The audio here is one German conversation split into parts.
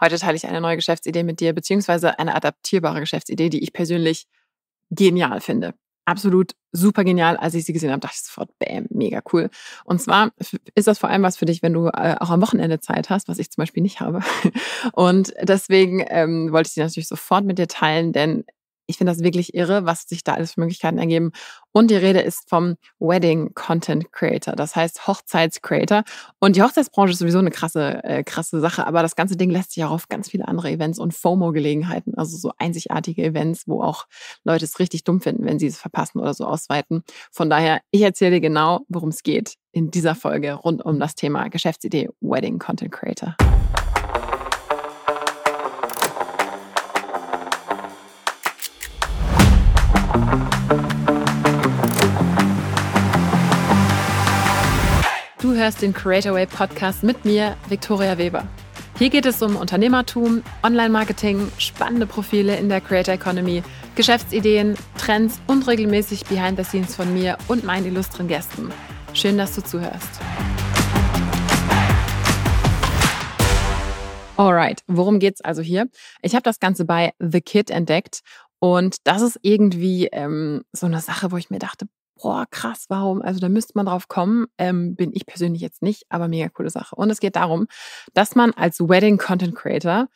Heute teile ich eine neue Geschäftsidee mit dir, beziehungsweise eine adaptierbare Geschäftsidee, die ich persönlich genial finde. Absolut super genial. Als ich sie gesehen habe, dachte ich sofort, bam, mega cool. Und zwar ist das vor allem was für dich, wenn du äh, auch am Wochenende Zeit hast, was ich zum Beispiel nicht habe. Und deswegen ähm, wollte ich sie natürlich sofort mit dir teilen, denn ich finde das wirklich irre, was sich da alles für Möglichkeiten ergeben. Und die Rede ist vom Wedding Content Creator, das heißt Hochzeitscreator. Und die Hochzeitsbranche ist sowieso eine krasse, äh, krasse Sache, aber das ganze Ding lässt sich auch auf ganz viele andere Events und FOMO-Gelegenheiten, also so einzigartige Events, wo auch Leute es richtig dumm finden, wenn sie es verpassen oder so ausweiten. Von daher, ich erzähle dir genau, worum es geht in dieser Folge rund um das Thema Geschäftsidee Wedding Content Creator. Du hörst den Creator Way Podcast mit mir, Viktoria Weber. Hier geht es um Unternehmertum, Online-Marketing, spannende Profile in der Creator Economy, Geschäftsideen, Trends und regelmäßig Behind the Scenes von mir und meinen illustren Gästen. Schön, dass du zuhörst. Alright, worum geht's also hier? Ich habe das Ganze bei The Kid entdeckt und das ist irgendwie ähm, so eine Sache, wo ich mir dachte, boah, krass, warum? Also da müsste man drauf kommen. Ähm, bin ich persönlich jetzt nicht, aber mega coole Sache. Und es geht darum, dass man als Wedding Content Creator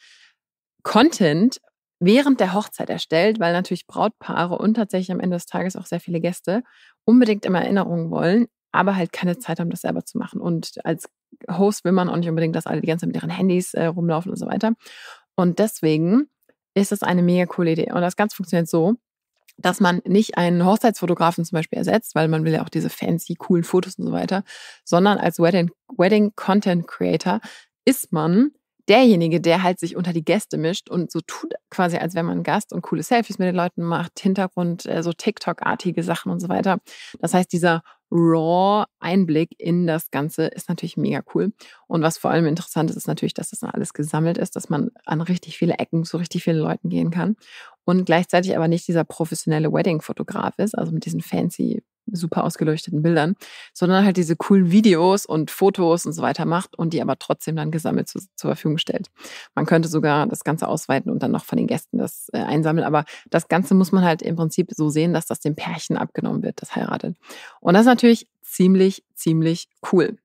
Content während der Hochzeit erstellt, weil natürlich Brautpaare und tatsächlich am Ende des Tages auch sehr viele Gäste unbedingt immer Erinnerungen wollen, aber halt keine Zeit haben, das selber zu machen. Und als Host will man auch nicht unbedingt, dass alle die ganze Zeit mit ihren Handys äh, rumlaufen und so weiter. Und deswegen ist es eine mega coole Idee. Und das Ganze funktioniert so, dass man nicht einen Hochzeitsfotografen zum Beispiel ersetzt, weil man will ja auch diese fancy, coolen Fotos und so weiter, sondern als Wedding, Wedding Content Creator ist man derjenige, der halt sich unter die Gäste mischt und so tut quasi, als wenn man Gast und coole Selfies mit den Leuten macht, Hintergrund, äh, so TikTok-artige Sachen und so weiter. Das heißt, dieser Raw-Einblick in das Ganze ist natürlich mega cool. Und was vor allem interessant ist, ist natürlich, dass das alles gesammelt ist, dass man an richtig viele Ecken zu richtig vielen Leuten gehen kann und gleichzeitig aber nicht dieser professionelle Wedding-Fotograf ist, also mit diesen fancy, super ausgeleuchteten Bildern, sondern halt diese coolen Videos und Fotos und so weiter macht und die aber trotzdem dann gesammelt zu, zur Verfügung stellt. Man könnte sogar das Ganze ausweiten und dann noch von den Gästen das äh, einsammeln, aber das Ganze muss man halt im Prinzip so sehen, dass das dem Pärchen abgenommen wird, das heiratet. Und das ist natürlich ziemlich, ziemlich cool.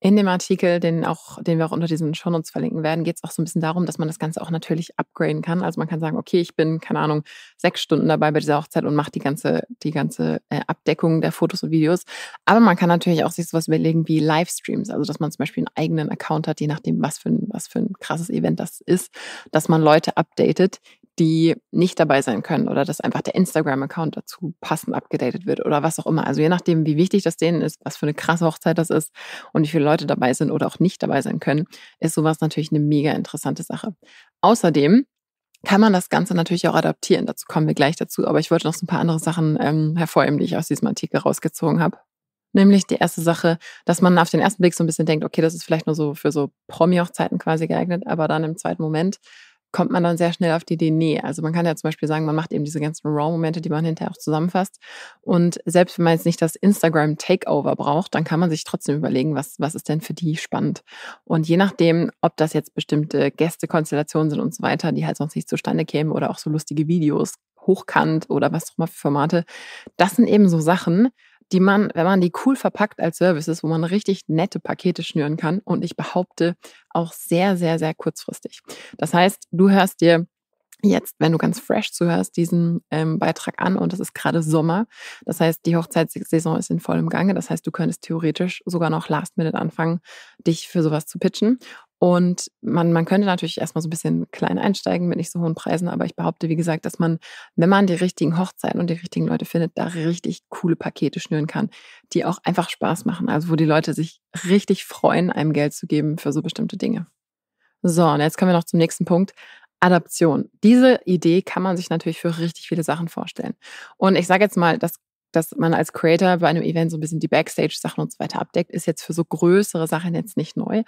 In dem Artikel, den, auch, den wir auch unter diesen Shownotes verlinken werden, geht es auch so ein bisschen darum, dass man das Ganze auch natürlich upgraden kann. Also man kann sagen, okay, ich bin, keine Ahnung, sechs Stunden dabei bei dieser Hochzeit und mache die ganze, die ganze äh, Abdeckung der Fotos und Videos. Aber man kann natürlich auch sich sowas überlegen wie Livestreams, also dass man zum Beispiel einen eigenen Account hat, je nachdem, was für ein, was für ein krasses Event das ist, dass man Leute updatet, die nicht dabei sein können oder dass einfach der Instagram-Account dazu passend abgedatet wird oder was auch immer. Also je nachdem, wie wichtig das denen ist, was für eine krasse Hochzeit das ist und wie viele Leute dabei sind oder auch nicht dabei sein können, ist sowas natürlich eine mega interessante Sache. Außerdem kann man das Ganze natürlich auch adaptieren. Dazu kommen wir gleich dazu. Aber ich wollte noch so ein paar andere Sachen ähm, hervorheben, die ich aus diesem Artikel rausgezogen habe. Nämlich die erste Sache, dass man auf den ersten Blick so ein bisschen denkt, okay, das ist vielleicht nur so für so Promi-Hochzeiten quasi geeignet, aber dann im zweiten Moment kommt man dann sehr schnell auf die Idee, nee. Also man kann ja zum Beispiel sagen, man macht eben diese ganzen Raw-Momente, die man hinterher auch zusammenfasst. Und selbst wenn man jetzt nicht das Instagram-Takeover braucht, dann kann man sich trotzdem überlegen, was, was ist denn für die spannend. Und je nachdem, ob das jetzt bestimmte Gästekonstellationen sind und so weiter, die halt sonst nicht zustande kämen oder auch so lustige Videos, hochkant oder was auch immer für Formate, das sind eben so Sachen, die man, wenn man die cool verpackt als Services, wo man richtig nette Pakete schnüren kann und ich behaupte auch sehr, sehr, sehr kurzfristig. Das heißt, du hörst dir jetzt, wenn du ganz fresh zuhörst, diesen ähm, Beitrag an und es ist gerade Sommer. Das heißt, die Hochzeitssaison ist in vollem Gange. Das heißt, du könntest theoretisch sogar noch Last Minute anfangen, dich für sowas zu pitchen. Und man, man könnte natürlich erstmal so ein bisschen klein einsteigen mit nicht so hohen Preisen, aber ich behaupte, wie gesagt, dass man, wenn man die richtigen Hochzeiten und die richtigen Leute findet, da richtig coole Pakete schnüren kann, die auch einfach Spaß machen. Also wo die Leute sich richtig freuen, einem Geld zu geben für so bestimmte Dinge. So, und jetzt kommen wir noch zum nächsten Punkt. Adaption. Diese Idee kann man sich natürlich für richtig viele Sachen vorstellen. Und ich sage jetzt mal, das dass man als Creator bei einem Event so ein bisschen die Backstage-Sachen und so weiter abdeckt, ist jetzt für so größere Sachen jetzt nicht neu.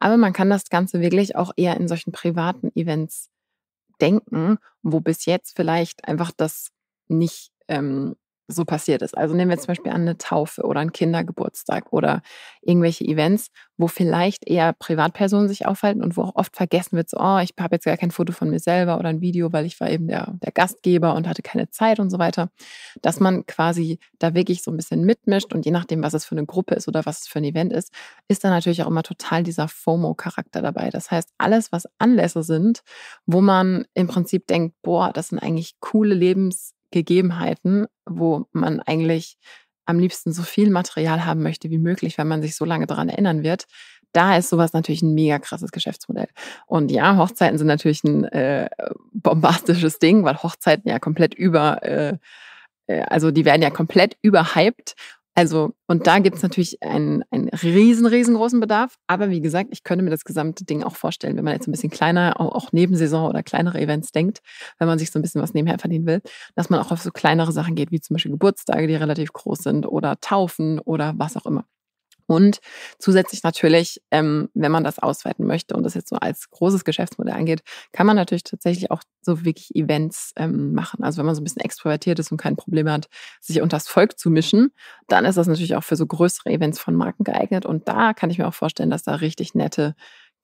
Aber man kann das Ganze wirklich auch eher in solchen privaten Events denken, wo bis jetzt vielleicht einfach das nicht, ähm, so passiert ist. Also nehmen wir zum Beispiel an eine Taufe oder einen Kindergeburtstag oder irgendwelche Events, wo vielleicht eher Privatpersonen sich aufhalten und wo auch oft vergessen wird, so, oh, ich habe jetzt gar kein Foto von mir selber oder ein Video, weil ich war eben der, der Gastgeber und hatte keine Zeit und so weiter. Dass man quasi da wirklich so ein bisschen mitmischt und je nachdem, was es für eine Gruppe ist oder was es für ein Event ist, ist da natürlich auch immer total dieser FOMO-Charakter dabei. Das heißt, alles, was Anlässe sind, wo man im Prinzip denkt, boah, das sind eigentlich coole Lebensgegebenheiten, wo man eigentlich am liebsten so viel Material haben möchte wie möglich, weil man sich so lange daran erinnern wird. Da ist sowas natürlich ein mega krasses Geschäftsmodell. Und ja, Hochzeiten sind natürlich ein äh, bombastisches Ding, weil Hochzeiten ja komplett über, äh, äh also die werden ja komplett überhyped also, und da gibt es natürlich einen, einen riesen, riesengroßen Bedarf. Aber wie gesagt, ich könnte mir das gesamte Ding auch vorstellen, wenn man jetzt ein bisschen kleiner, auch Nebensaison oder kleinere Events denkt, wenn man sich so ein bisschen was nebenher verdienen will, dass man auch auf so kleinere Sachen geht, wie zum Beispiel Geburtstage, die relativ groß sind oder Taufen oder was auch immer. Und zusätzlich natürlich, ähm, wenn man das ausweiten möchte und das jetzt so als großes Geschäftsmodell angeht, kann man natürlich tatsächlich auch so wirklich Events ähm, machen. Also wenn man so ein bisschen extrovertiert ist und kein Problem hat, sich unter das Volk zu mischen, dann ist das natürlich auch für so größere Events von Marken geeignet. Und da kann ich mir auch vorstellen, dass da richtig nette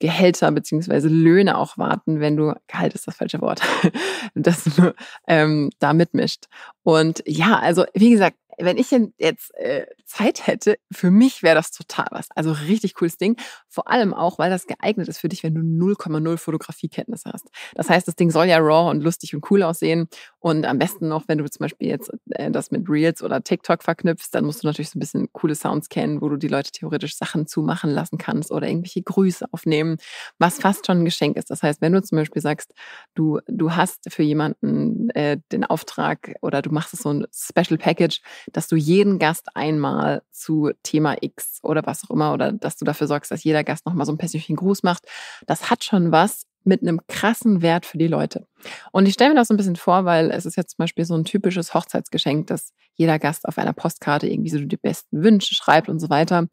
Gehälter beziehungsweise Löhne auch warten, wenn du, Gehalt ist das falsche Wort, dass du ähm, da mitmischt. Und ja, also wie gesagt, wenn ich jetzt äh, Zeit hätte, für mich wäre das total was. Also richtig cooles Ding. Vor allem auch, weil das geeignet ist für dich, wenn du 0,0 Fotografiekenntnisse hast. Das heißt, das Ding soll ja raw und lustig und cool aussehen. Und am besten noch, wenn du zum Beispiel jetzt äh, das mit Reels oder TikTok verknüpfst, dann musst du natürlich so ein bisschen coole Sounds kennen, wo du die Leute theoretisch Sachen zumachen lassen kannst oder irgendwelche Grüße aufnehmen, was fast schon ein Geschenk ist. Das heißt, wenn du zum Beispiel sagst, du, du hast für jemanden äh, den Auftrag oder du machst es so ein Special Package, dass du jeden Gast einmal zu Thema X oder was auch immer oder dass du dafür sorgst, dass jeder Gast nochmal so einen persönlichen Gruß macht, das hat schon was mit einem krassen Wert für die Leute. Und ich stelle mir das so ein bisschen vor, weil es ist jetzt zum Beispiel so ein typisches Hochzeitsgeschenk, dass jeder Gast auf einer Postkarte irgendwie so die besten Wünsche schreibt und so weiter.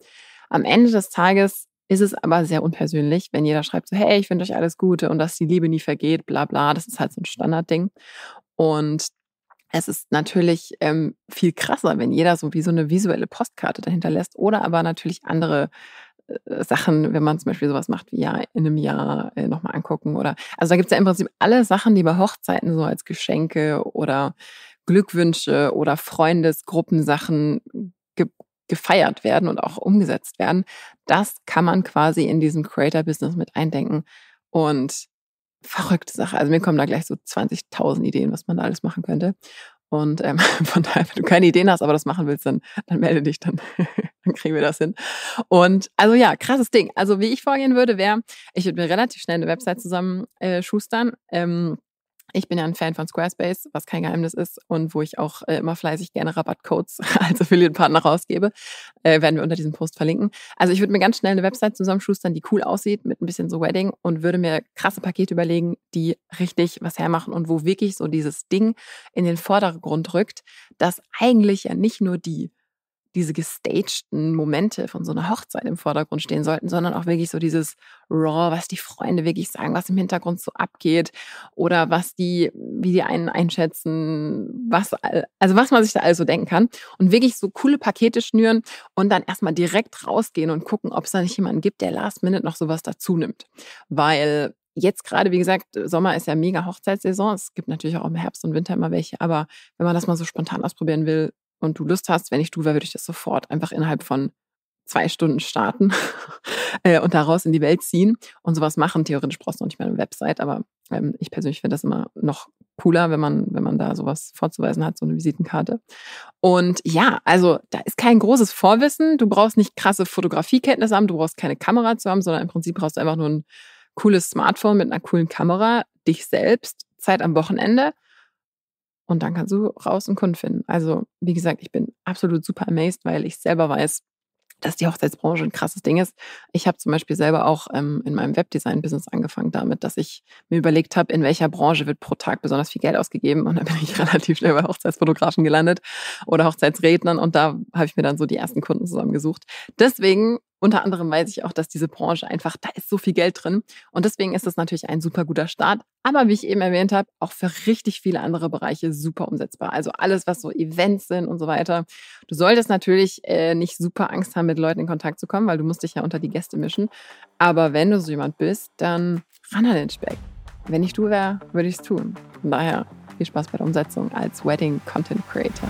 Am Ende des Tages ist es aber sehr unpersönlich, wenn jeder schreibt so, hey, ich wünsche euch alles Gute und dass die Liebe nie vergeht, bla bla. Das ist halt so ein Standardding. Und es ist natürlich ähm, viel krasser, wenn jeder so wie so eine visuelle Postkarte dahinter lässt oder aber natürlich andere äh, Sachen, wenn man zum Beispiel sowas macht wie ja in einem Jahr äh, nochmal angucken oder also da gibt es ja im Prinzip alle Sachen, die bei Hochzeiten so als Geschenke oder Glückwünsche oder Freundesgruppensachen ge gefeiert werden und auch umgesetzt werden. Das kann man quasi in diesem Creator-Business mit eindenken. Und verrückte Sache. Also mir kommen da gleich so 20.000 Ideen, was man da alles machen könnte. Und ähm, von daher, wenn du keine Ideen hast, aber das machen willst, dann, dann melde dich, dann, dann kriegen wir das hin. Und also ja, krasses Ding. Also wie ich vorgehen würde, wäre, ich würde mir relativ schnell eine Website zusammen äh, schustern. Ähm, ich bin ja ein Fan von Squarespace, was kein Geheimnis ist und wo ich auch äh, immer fleißig gerne Rabattcodes als Affiliate-Partner rausgebe. Äh, werden wir unter diesem Post verlinken. Also ich würde mir ganz schnell eine Website zusammenschustern, die cool aussieht, mit ein bisschen so Wedding und würde mir krasse Pakete überlegen, die richtig was hermachen und wo wirklich so dieses Ding in den Vordergrund rückt, dass eigentlich ja nicht nur die diese gestagten Momente von so einer Hochzeit im Vordergrund stehen sollten, sondern auch wirklich so dieses Raw, was die Freunde wirklich sagen, was im Hintergrund so abgeht oder was die, wie die einen einschätzen, was, also was man sich da alles so denken kann und wirklich so coole Pakete schnüren und dann erstmal direkt rausgehen und gucken, ob es da nicht jemanden gibt, der last minute noch sowas dazu nimmt. Weil jetzt gerade, wie gesagt, Sommer ist ja mega Hochzeitssaison. Es gibt natürlich auch im Herbst und Winter immer welche, aber wenn man das mal so spontan ausprobieren will, und du Lust hast, wenn ich du wäre, würde ich das sofort einfach innerhalb von zwei Stunden starten äh, und daraus in die Welt ziehen und sowas machen. Theoretisch brauchst du noch nicht mehr eine Website, aber ähm, ich persönlich finde das immer noch cooler, wenn man, wenn man da sowas vorzuweisen hat, so eine Visitenkarte. Und ja, also da ist kein großes Vorwissen. Du brauchst nicht krasse Fotografiekenntnisse haben, du brauchst keine Kamera zu haben, sondern im Prinzip brauchst du einfach nur ein cooles Smartphone mit einer coolen Kamera, dich selbst, Zeit am Wochenende und dann kannst du raus einen Kunden finden. Also, wie gesagt, ich bin absolut super amazed, weil ich selber weiß, dass die Hochzeitsbranche ein krasses Ding ist. Ich habe zum Beispiel selber auch ähm, in meinem Webdesign-Business angefangen damit, dass ich mir überlegt habe, in welcher Branche wird pro Tag besonders viel Geld ausgegeben. Und dann bin ich relativ schnell bei Hochzeitsfotografen gelandet oder Hochzeitsrednern. Und da habe ich mir dann so die ersten Kunden zusammengesucht. Deswegen unter anderem weiß ich auch, dass diese Branche einfach, da ist so viel Geld drin. Und deswegen ist das natürlich ein super guter Start. Aber wie ich eben erwähnt habe, auch für richtig viele andere Bereiche super umsetzbar. Also alles, was so Events sind und so weiter. Du solltest natürlich äh, nicht super Angst haben, mit Leuten in Kontakt zu kommen, weil du musst dich ja unter die Gäste mischen. Aber wenn du so jemand bist, dann ran an den Speck. Wenn ich du wäre, würde ich es tun. Von daher viel Spaß bei der Umsetzung als Wedding Content Creator.